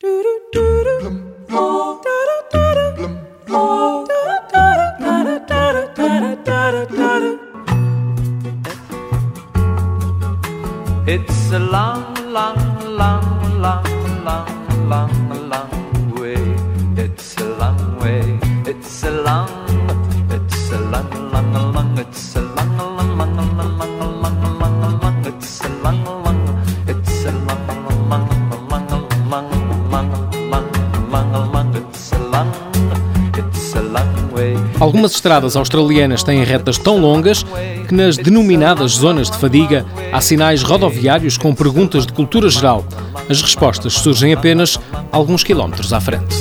It's a long, long, long, long, long, long, long way. It's a long way. It's a long, it's a long, long, long, it's a long, long, long, long, long, long, long, it's a Algumas estradas australianas têm retas tão longas que, nas denominadas zonas de fadiga, há sinais rodoviários com perguntas de cultura geral. As respostas surgem apenas alguns quilómetros à frente.